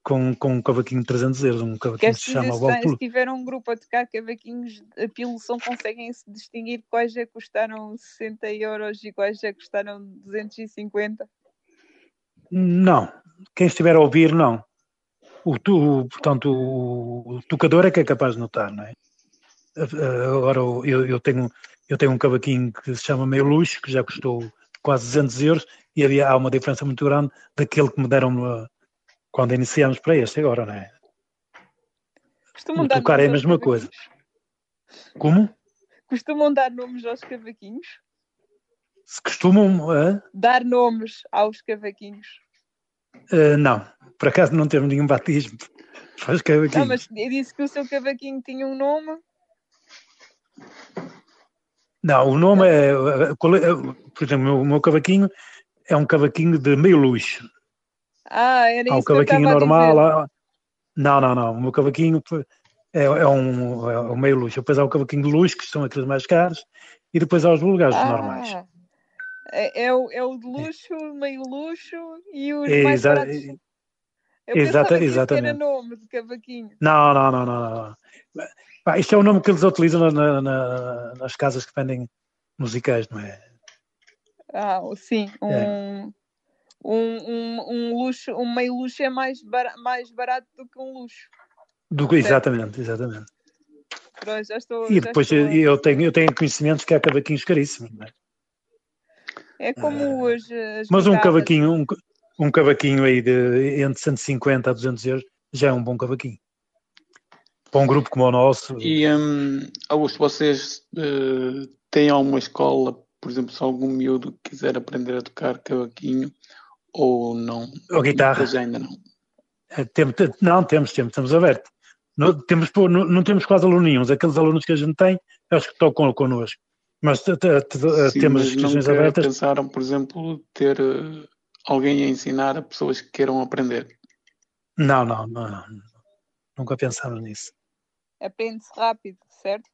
com, com um cavaquinho de 300 euros. Um cavaquinho Queres se chama se, se tiver um grupo a tocar cavaquinhos a som, conseguem-se distinguir quais já custaram 60 euros e quais já custaram 250? Não, quem estiver a ouvir, não. O, tu, portanto, o, o tocador é que é capaz de notar, não é? Agora, eu, eu, tenho, eu tenho um cavaquinho que se chama Meio Luxo, que já custou quase 200 euros, e havia, há uma diferença muito grande daquele que me deram no- quando iniciamos para este agora, não é? Costumam O tocar é a mesma coisa. Como? Costumam dar nomes aos cavaquinhos? Se costumam. eh, Dar nomes aos cavaquinhos? Eh, não, por acaso não temos nenhum batismo. Faz cavaquinho. Não, mas eu disse que o seu cavaquinho tinha um nome. Não, o nome é, eh, é- por exemplo, o meu, cavaquinho é um cavaquinho de meio luxo. Ah, era Há o isso que eu cavaquinho normal. há- Não, não, não. O meu cavaquinho é, é um, é um meio luxo. Depois há o cavaquinho de luxo, que são aqueles mais caros, e depois há os vulgares Ah, normais. É, é o, é o de luxo, meio luxo e os É, mais exa- baratos. Eu exata- isso era exatamente. nome de cavaquinho. Não, não, não, não. não. Pá, isto é o nome que eles utilizam na- na- na- nas casas que vendem musicais, não é? Ah, sim, um, É. um, um, um luxo, um meio luxo é mais, bara- mais barato do que um luxo. Do, exatamente, exatamente. Pronto, já estou, E depois estou eu tenho, eu tenho conhecimentos que há cavaquinhos caríssimos, não é? É como as, as Mas um cavaquinho, um, um cavaquinho aí de entre 150 a 200 euros já é um bom cavaquinho. Para um grupo como o nosso, E, hum, Augusto, vocês eh, têm alguma escola, por exemplo, se algum miúdo quiser aprender a tocar cavaquinho ou não? ou guitarra, ainda não. eh, temos, não, temos, temos, estamos abertos. Não temos, não, não temos quase alunos nenhum. Aqueles alunos que a gente tem, é os que tocam connosco. Mas temos mas inscrições nunca abertas. pensaram, por exemplo, ter eh, alguém a ensinar a pessoas que queiram aprender? Não, não, não. Nunca pensámos nisso. Aprende-se rápido, certo?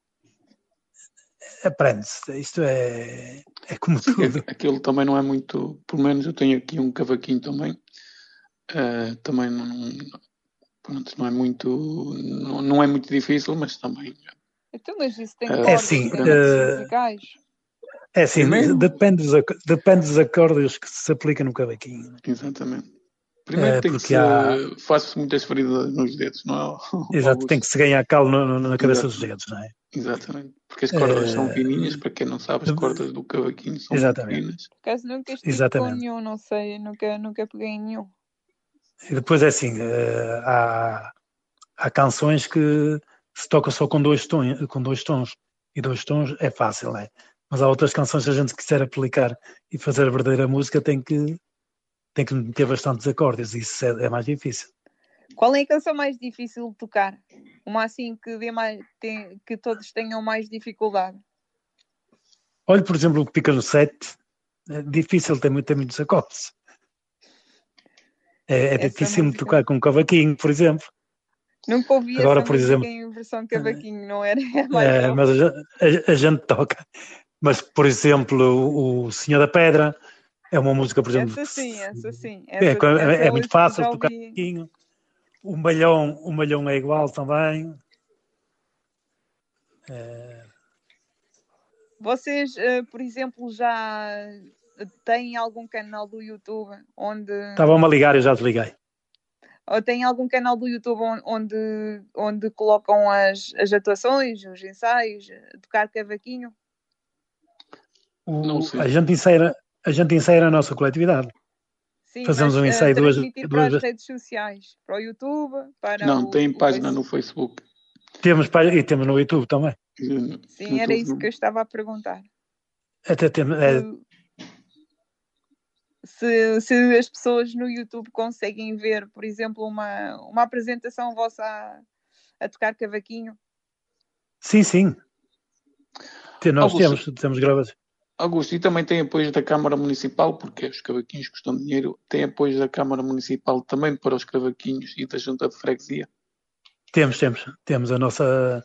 Aprende-se. Isto é, é como Sim, tudo. aquilo também não é muito. Pelo menos eu tenho aqui um cavaquinho também. eh, também não, pronto, não é muito. Não, não é muito difícil, mas também. Então, mas isso tem É assim, tem eh, musicais. É assim, Primeiro- depende dos, depende dos acordes que se aplicam no cavaquinho. Exatamente. Primeiro É, tem que se. há- Faz-se muitas feridas nos dedos, não é? Exato, Augusto? tem que se ganhar calo no- no- na cabeça Exato. dos dedos, não é? Exatamente. Porque as cordas são Eh, fininhas, para quem não sabe, as cordas do cavaquinho são Exatamente. finas. Por acaso nunca estive com nenhum, não sei, nunca, nunca peguei em nenhum. E depois é assim, eh, há, há canções que se toca só com dois, tons, com dois tons. E dois tons é fácil, não é? Mas há outras canções que a gente quiser aplicar e fazer a verdadeira música tem que, tem que meter bastantes acordes. E isso é, é mais difícil. Qual é a canção mais difícil de tocar? Uma assim que, dê mais, tem- que todos tenham mais dificuldade. Olha, por exemplo, o que pica no 7, é difícil, tem, muito- tem muitos acordes. É, é Essa difícil música- tocar com um cavaquinho, por exemplo. Nunca ouvi Agora, por exemplo- em versão cavaquinho, não era? É É, mas a, gente- a- a gente toca. Mas, por exemplo, o, Senhor da Pedra é uma música, por exemplo. Essa sim, essa sim. É, Essa, é- essa é eu muito fácil tocar um pouquinho. O malhão, o malhão é igual também. É, Vocês, eh, por exemplo, já têm algum canal do YouTube onde Estavam-me a ligar, eu já desliguei. Ou têm algum canal do YouTube on- onde, onde colocam as, as atuações, os ensaios, tocar cavaquinho? Não sei. a, gente ensaia, a gente ensaia a nossa coletividade. Sim, Fazemos mas, um eh, ensaio duas- para as redes sociais, para o YouTube, para Não, o, tem página no Facebook. Temos, pá- e temos no YouTube também. Sim, era isso que eu estava a perguntar. Até tem, é... se, se as pessoas no YouTube conseguem ver, por exemplo, uma, uma apresentação vossa a, a tocar cavaquinho. Sim, sim. Nós temos, temos gravações. Augusto, e também tem apoio da Câmara Municipal, porque os cavaquinhos custam dinheiro, tem apoio da Câmara Municipal também para os cavaquinhos e da Junta de Freguesia? Temos, temos. Temos a nossa,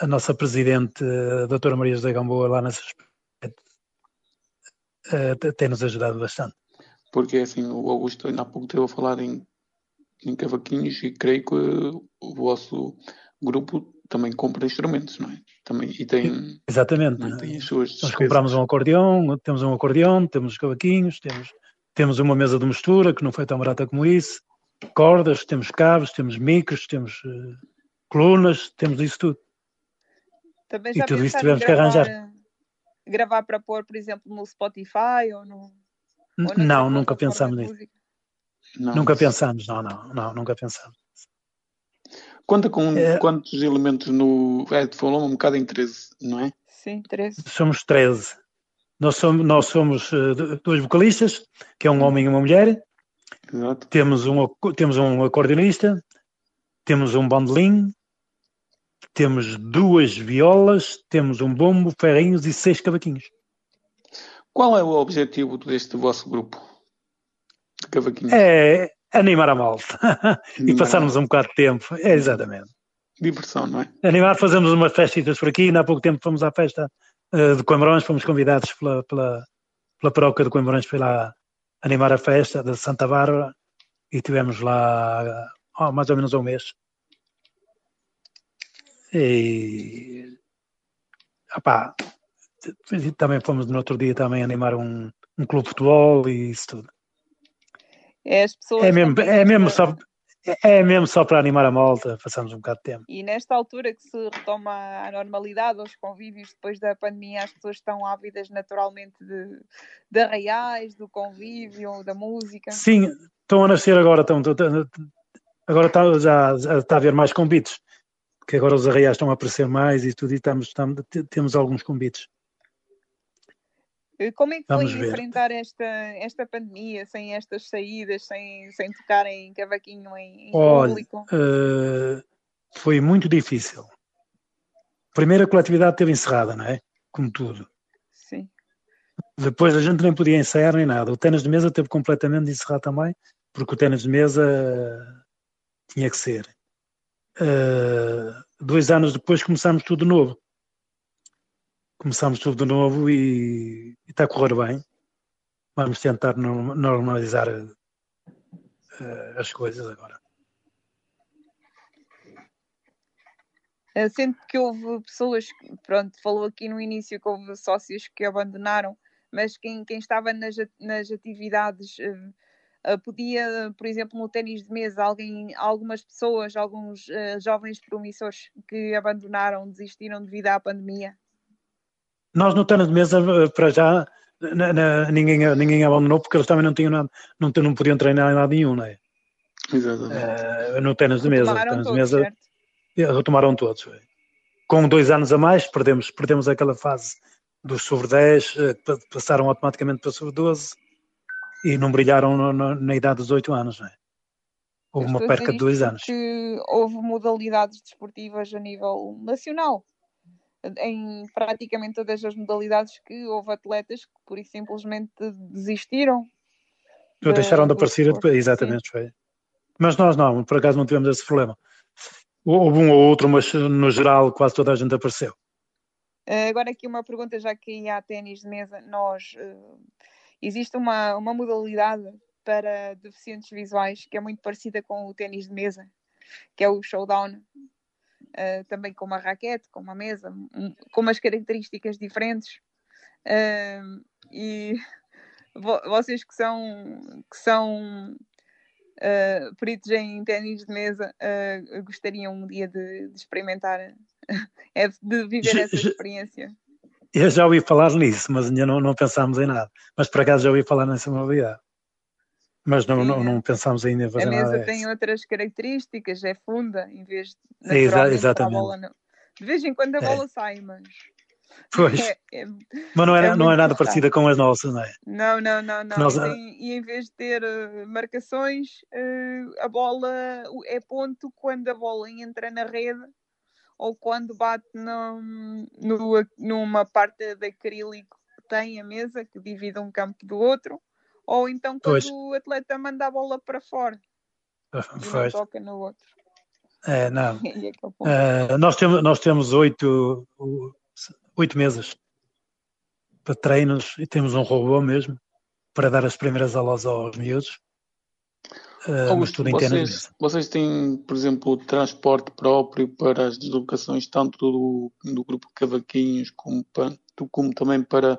a nossa Presidente, a doutora Maria José Gamboa, lá nesse aspecto, uh, tem-nos ajudado bastante. Porque assim, o Augusto ainda há pouco esteve a falar em, em cavaquinhos e creio que o vosso grupo também compra instrumentos, não é? Também, e tem, Exatamente. Tem as suas Nós compramos um acordeão, temos um acordeão, temos cavaquinhos, temos, temos uma mesa de mistura que não foi tão barata como isso, cordas, temos cabos, temos micros, temos uh, colunas, temos isso tudo. Também já e tudo isso tivemos que arranjar. Gravar para pôr, por exemplo, no Spotify ou no. Ou não, nunca pensamos nisso. Nunca pensamos, não, não, não, nunca pensamos. Conta com é... quantos elementos no. É, falou um bocado em 13, não é? Sim, 13. Somos 13. Nós somos, nós somos uh, dois vocalistas, que é um homem e uma mulher. Exato. Temos um, temos um acordeonista, temos um bandolim, temos duas violas, temos um bombo, ferrinhos e seis cavaquinhos. Qual é o objetivo deste vosso grupo de cavaquinhos? É, Animar a malta e passarmos um bocado de tempo. É, exatamente. Diversão, não é? Animar, fazemos umas festitas por aqui. Há pouco tempo fomos à festa uh, de Coimbrões, fomos convidados pela, pela, pela paróquia de Coimbrões para lá animar a festa de Santa Bárbara e tivemos lá oh, mais ou menos um mês. E opá, também fomos no outro dia também animar um, um clube de futebol e isso tudo. É, as pessoas é mesmo, é mesmo só é mesmo só para animar a malta, passamos um bocado de tempo. E nesta altura que se retoma a normalidade, os convívios depois da pandemia, as pessoas estão ávidas naturalmente de, de arraiais, do convívio, da música. Sim, estão a nascer agora, estão, agora está, já, já está a haver mais convites, que agora os arraiais estão a aparecer mais e tudo, e estamos, estamos, temos alguns convites. Como é que Vamos foi ver. enfrentar esta, esta pandemia sem estas saídas, sem, sem tocar em cavaquinho em, em Olha, público? Uh, foi muito difícil. Primeiro a coletividade esteve encerrada, não é? Como tudo. Sim. Depois a gente nem podia ensaiar nem nada. O tênis de mesa teve completamente encerrado também, porque o tênis de mesa tinha que ser. Uh, dois anos depois começámos tudo de novo começamos tudo de novo e, e está a correr bem. Vamos tentar normalizar uh, as coisas agora. Eh, sendo que houve pessoas, pronto, falou aqui no início que houve sócios que abandonaram, mas quem, quem estava nas, nas atividades uh, podia, por exemplo, no ténis de mesa, alguém, algumas pessoas, alguns uh, jovens promissores que abandonaram, desistiram devido à pandemia? Nós no tênis de mesa, eh, para já, ninguém, ninguém abandonou porque eles também não tinham nada, não, não podiam treinar em lado nenhum, não é? Exatamente. Uh, no tênis de mesa. Retomaram tênis de mesa certo? retomaram todos. Com dois anos a mais, perdemos, perdemos aquela fase dos sobre 10, eh, passaram automaticamente para sobre 12 e não brilharam no, no, na idade dos 8 anos, não é? Houve uma perca de dois anos. Que houve modalidades desportivas a nível nacional em praticamente todas as modalidades que houve atletas que por isso simplesmente desistiram. De, deixaram de aparecer, exatamente, foi. Mas nós não, por acaso não tivemos esse problema. Houve um ou outro, mas no geral quase toda a gente apareceu. Eh, agora aqui uma pergunta, já que há ténis de mesa, nós uh, existe uma, uma modalidade para deficientes visuais que é muito parecida com o ténis de mesa, que é o showdown uh, também com uma raquete, com uma mesa, um, com umas características diferentes. Uh, e vo vocês que são, que são uh, peritos em ténis de mesa gostariam um dia de, de experimentar, é de viver essa experiência. Eu já ouvi falar nisso, mas ainda não, não pensámos em nada. Mas por acaso já ouvi falar nessa modalidade. Mas não, não, não pensámos ainda em fazer nada. A mesa tem outras características, é funda, em vez de Exa exatamente. a bola De vez em quando a bola é. sai, mas. Pois. É, é, mas não é, é não é nada parecida com as nossas, não é? Não, não, não, não. Nós, e, e, em vez de ter uh, marcações, uh, a bola é ponto quando a bola entra na rede ou quando bate no, no, numa parte de acrílico que tem a mesa, que divide um campo do outro, ou então quando pois. o atleta manda a bola para fora ah, e não toca no outro. É, não. uh, nós, temos, nós temos oito, oito mesas para treinos e temos um robô mesmo para dar as primeiras aulas aos miúdos. Uh, mas tudo vocês, vocês têm, por exemplo, transporte próprio para as deslocações tanto do, do grupo Cavaquinhos como, para, como também para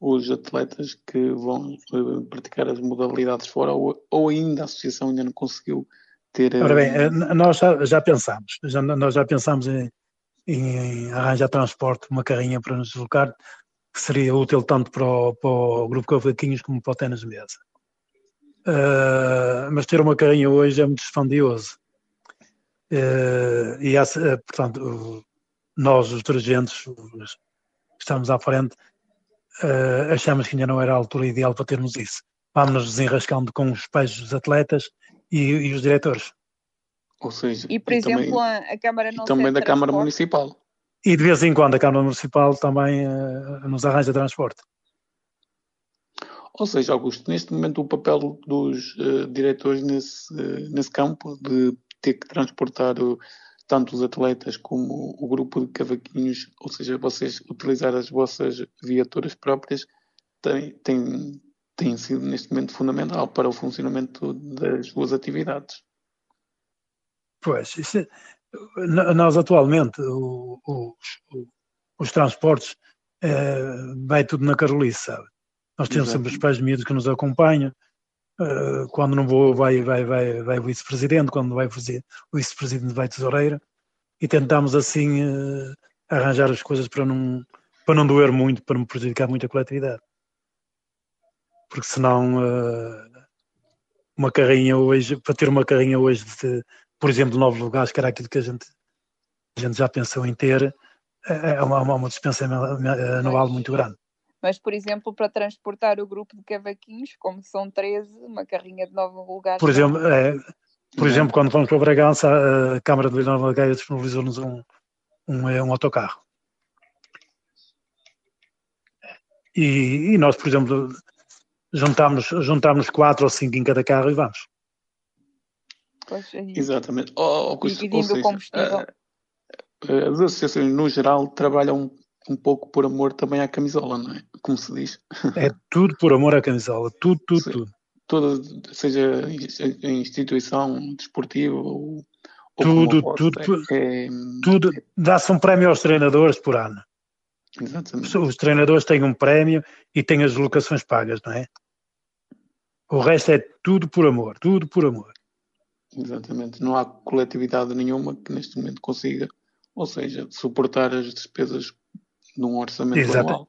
os atletas que vão uh, praticar as modalidades fora ou, ou ainda a associação ainda não conseguiu ter... Ora bem, eh, nós já, já pensámos, já, nós já pensámos em, em arranjar transporte, uma carrinha para nos deslocar, que seria útil tanto para o, para o grupo Cavaquinhos como para o Tenas Mesa. Uh, mas ter uma carrinha hoje é muito dispendioso. Uh, e essa, portanto, nós, os dirigentes, os, estamos à frente, uh, achamos que ainda não era a altura ideal para termos isso. Vamos nos desenrascando com os pais dos atletas e, e os diretores. Ou seja, e por e exemplo, também, a Câmara não também da Câmara Municipal. E de vez em quando a Câmara Municipal também nos arranja transporte. Ou seja, Augusto, neste momento o papel dos uh, diretores nesse, uh, nesse campo de ter que transportar uh, tanto os atletas como o grupo de cavaquinhos, ou seja, vocês utilizar as vossas viaturas próprias, tem, tem, tem sido neste momento fundamental para o funcionamento das suas atividades. Pois, é, nós atualmente o, o, os transportes vai tudo na Carolice, sabe? Nós temos Exato. sempre os pais miúdos que nos acompanham. Uh, quando não vou, vai, vai, vai, vai o vice-presidente, quando vai o vice-presidente vai tesoureira. E tentamos assim uh, arranjar as coisas para não, para não doer muito, para não prejudicar muito a coletividade. Porque senão uh, uma carrinha hoje, para ter uma carrinha hoje de, por exemplo, de nove lugares, que era aquilo que a gente, a gente já pensou em ter, é, é uma, uma dispensa anual muito grande. Mas, por exemplo, para transportar o grupo de cavaquinhos, como são 13, uma carrinha de nove lugares. Por exemplo, é, por exemplo quando fomos para Bragança, a Câmara de Vila Nova de Gaia disponibilizou-nos um, um, é, um autocarro. E, e, nós, por exemplo, juntámos, juntámos quatro ou cinco em cada carro e vamos. Pois, é Exatamente. Oh, oh, Dividindo o combustível. Uh, as associações, no geral, trabalham um pouco por amor também à camisola, não é? Como se diz. É tudo por amor à camisola, tudo, tudo, Sim. tudo. Toda, seja em instituição desportiva ou, tudo, tudo, é, tudo. É, Dá-se um prémio aos treinadores por ano. Exatamente. Os treinadores têm um prémio e têm as locações pagas, não é? O resto é tudo por amor, tudo por amor. Exatamente. Não há coletividade nenhuma que neste momento consiga, ou seja, suportar as despesas num orçamento Exata, anual.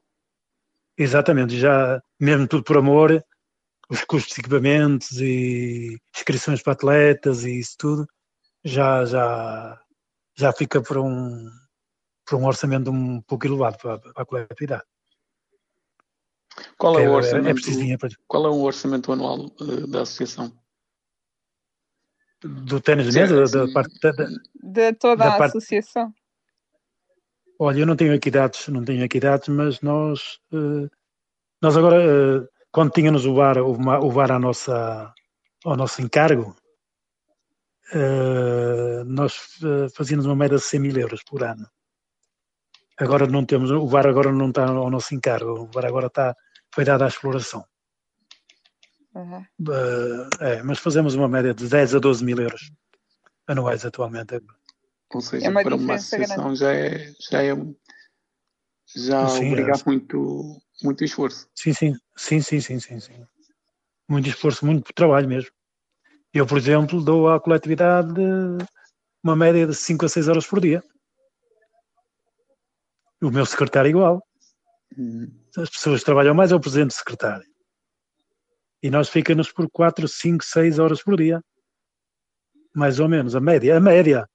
Exatamente, já mesmo tudo por amor, os custos de equipamentos e inscrições para atletas e isso tudo, já, já, já fica para um, para um orçamento um pouco elevado para, para a coletividade. Qual é, o é, orçamento, é para... qual é o orçamento anual uh, da associação? Do tênis de mesa? Da, da, parte, da, de toda a parte... associação? Olha, eu não tenho aqui dados, não tenho aqui dados, mas nós, uh, nós agora, uh, quando tínhamos o VAR, o VAR à nossa, ao nosso encargo, uh, nós fazíamos uma média de 100 mil euros por ano. Agora não temos, o VAR agora não está ao nosso encargo, o VAR agora está, foi dado à exploração. Uhum. É, mas fazemos uma média de 10 a 12 mil euros anuais atualmente. Ou seja, é uma para uma associação já é, já é já sim, obriga é. muito, muito esforço. Sim, sim, sim, sim, sim, sim, sim. Muito esforço, muito trabalho mesmo. Eu, por exemplo, dou à coletividade uma média de 5 a 6 horas por dia. O meu secretário igual. Uhum. As pessoas que trabalham mais é o presidente secretário. E nós ficamos por 4, 5, 6 horas por dia. Mais ou menos, a média. A média.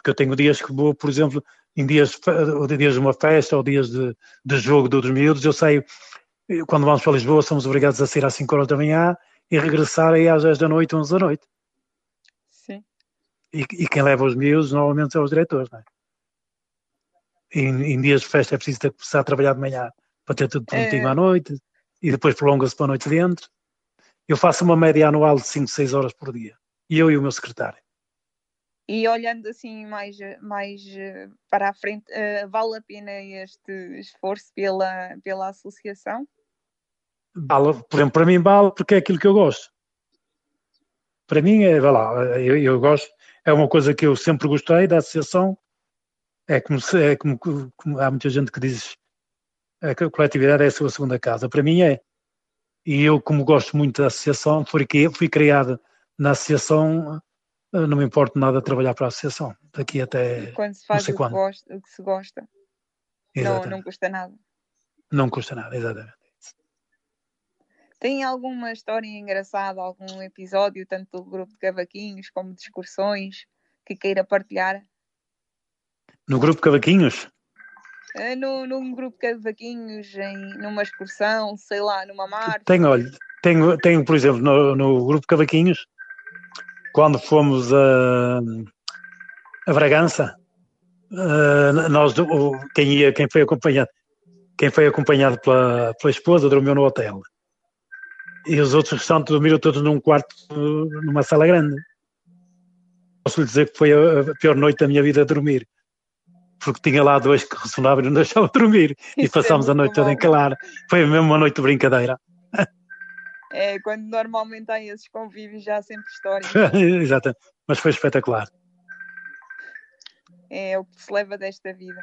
Porque eu tenho dias que vou, por exemplo, em dias, ou dias de uma festa ou dias de, de jogo dos miúdos, eu saio, quando vamos para Lisboa, somos obrigados a sair às 5 horas da manhã e regressar aí às 10 da noite, 11 da noite. Sim. E, e quem leva os miúdos normalmente são os diretores, não é? Em, em, dias de festa é preciso ter, começar a trabalhar de manhã para ter tudo prontinho é... à noite e depois prolonga-se para a noite dentro. Eu faço uma média anual de 5, 6 horas por dia. E eu e o meu secretário. E olhando assim mais, mais eh, para a frente, uh, vale a pena este esforço pela, pela associação? Vale, por exemplo, para mim vale porque é aquilo que eu gosto. Para mim, é, vai lá, eu, eu gosto, é uma coisa que eu sempre gostei da associação. É como, é como, como há muita gente que diz que a coletividade é a sua segunda casa. Para mim é. E eu, como gosto muito da associação, fui, fui criado na associação não me importa nada de trabalhar para a associação, daqui até. quando se faz o que, gosta, o que, se gosta, não, não custa nada. Não custa nada, exatamente. Tem alguma história engraçada, algum episódio, tanto do grupo de cavaquinhos como de excursões, que queira partilhar? No grupo de cavaquinhos? Eh, no, num grupo de cavaquinhos, em, numa excursão, sei lá, numa marcha? Tenho, olha, tenho, tenho por exemplo, no, no grupo de cavaquinhos, quando fomos a, a Bragança, uh, nós, quem, ia, quem foi acompanhado, quem foi acompanhado pela, pela esposa dormiu no hotel. E os outros restantes dormiram todos num quarto, numa sala grande. Posso lhe dizer que foi a pior noite da minha vida a dormir. Porque tinha lá dois que ressonavam e não deixavam dormir. Isso e é passámos é a noite toda em calar. Foi mesmo uma noite de brincadeira. É, quando normalmente há esses convívios já há sempre história. Exato, mas foi espetacular. É o que se leva desta vida.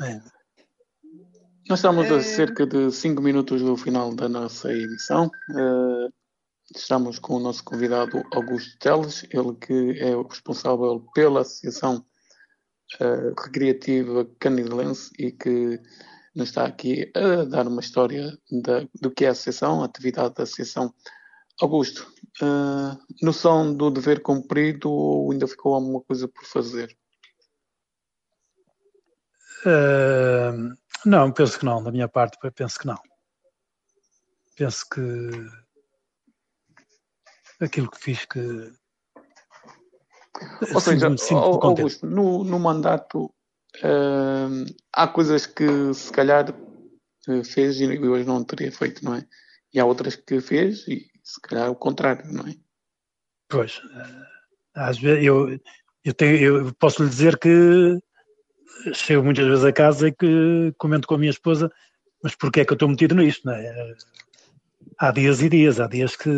É. Nós estamos a é. cerca de 5 minutos do final da nossa edição. Uh, estamos com o nosso convidado Augusto Teles, ele que é o responsável pela Associação Recreativa Canidelense e que nos está aqui a dar uma história da, do que é a associação, a atividade da associação. Augusto, uh, noção do dever cumprido ou ainda ficou alguma coisa por fazer? Uh, não, penso que não. Da minha parte, penso que não. Penso que aquilo que fiz que. Ou seja, Augusto, no, no mandato Uh, há coisas que se calhar fez e hoje não teria feito, não é? E há outras que fez e se calhar o contrário, não é? Pois, eh, às vezes eu, eu, tenho, eu posso lhe dizer que chego muitas vezes a casa e que comento com a minha esposa, mas porquê é que eu estou metido nisto, não é? Há dias e dias, há dias que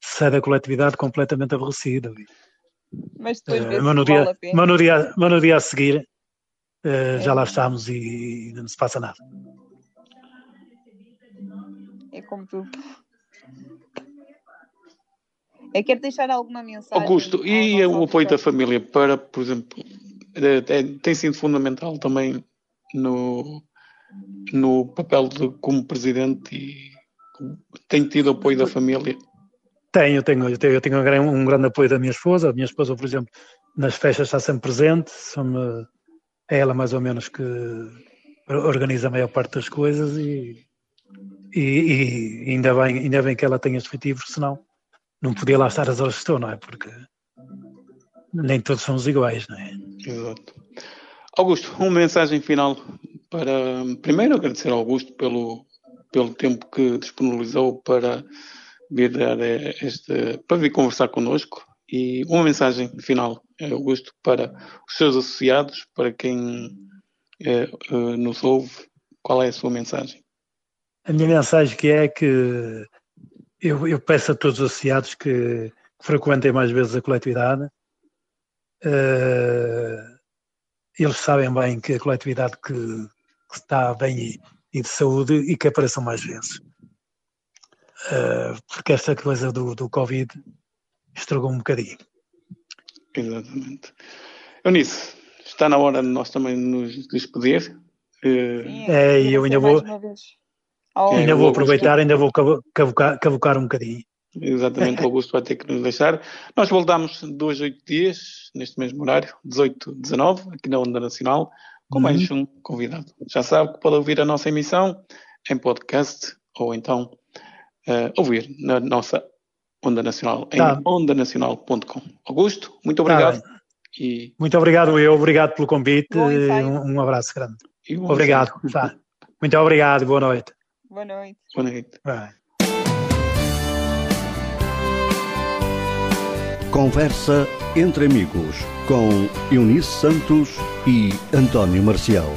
sai da coletividade completamente aborrecido. Mas depois uh, mas, no dia, mas, no dia, mas no dia a seguir uh, já lá estamos e, não se passa nada. É como tu. É, quero deixar alguma mensagem. Augusto, e o apoio da família para, por exemplo, é, é, tem sido fundamental também no, no papel de como presidente e tem tido apoio da família? Tenho, tenho, eu tenho, eu tenho um, um, grande apoio da minha esposa. A minha esposa, por exemplo, nas festas está sempre presente, são é ela mais ou menos que organiza a maior parte das coisas e, e, e ainda, bem, ainda bem que ela tem este efetivo, senão não podia lá estar as horas que estou, não é? Porque nem todos somos iguais, não é? Exato. Augusto, uma mensagem final para primeiro agradecer ao Augusto pelo, pelo tempo que disponibilizou para vir dar este, para vir conversar connosco e uma mensagem final, Augusto, para os seus associados, para quem é, uh, nos ouve, qual é a sua mensagem? A minha mensagem que é que eu, eu peço a todos os associados que, frequentem mais vezes a coletividade. Uh, eles sabem bem que a coletividade que, que está bem e, e, de saúde e que apareçam mais vezes. Uh, porque esta coisa do, do Covid estragou um bocadinho. Exatamente. Eunice, está na hora de nós também nos despedir. Sim, é, e eu ainda vou. Oh, ainda vou aproveitar, ainda vou cavucar, cavucar um bocadinho. Exatamente, o Augusto vai ter que nos deixar. Nós voltamos dois, oito dias, neste mesmo horário, 18, 19, aqui na Onda Nacional, com mais Uhum. um convidado. Já sabe que pode ouvir a nossa emissão em podcast ou então eh, ouvir na nossa Onda Nacional, em Tá. ondanacional.com. Augusto, muito Tá obrigado. bem. e, Muito obrigado, eu. Obrigado pelo convite. Um, um abraço grande. bom Obrigado. Tá. Muito obrigado. Boa noite. Boa noite. Boa noite. Vai. Conversa entre amigos com Eunice Santos e António Marcial.